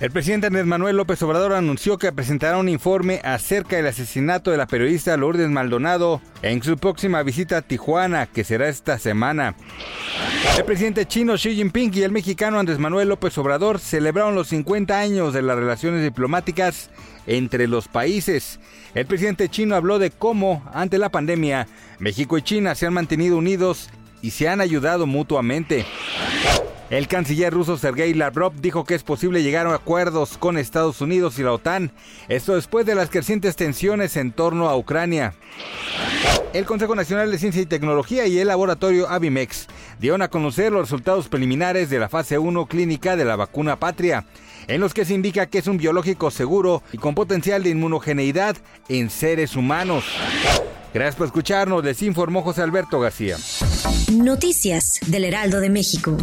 El presidente Andrés Manuel López Obrador anunció que presentará un informe acerca del asesinato de la periodista Lourdes Maldonado en su próxima visita a Tijuana, que será esta semana. El presidente chino Xi Jinping y el mexicano Andrés Manuel López Obrador celebraron los 50 años de las relaciones diplomáticas entre los países. El presidente chino habló de cómo, ante la pandemia, México y China se han mantenido unidos y se han ayudado mutuamente. El canciller ruso Sergei Lavrov dijo que es posible llegar a acuerdos con Estados Unidos y la OTAN, esto después de las crecientes tensiones en torno a Ucrania. El Consejo Nacional de Ciencia y Tecnología y el laboratorio Avimex dieron a conocer los resultados preliminares de la fase 1 clínica de la vacuna Patria, en los que se indica que es un biológico seguro y con potencial de inmunogeneidad en seres humanos. Gracias por escucharnos, les informó José Alberto García. Noticias del Heraldo de México.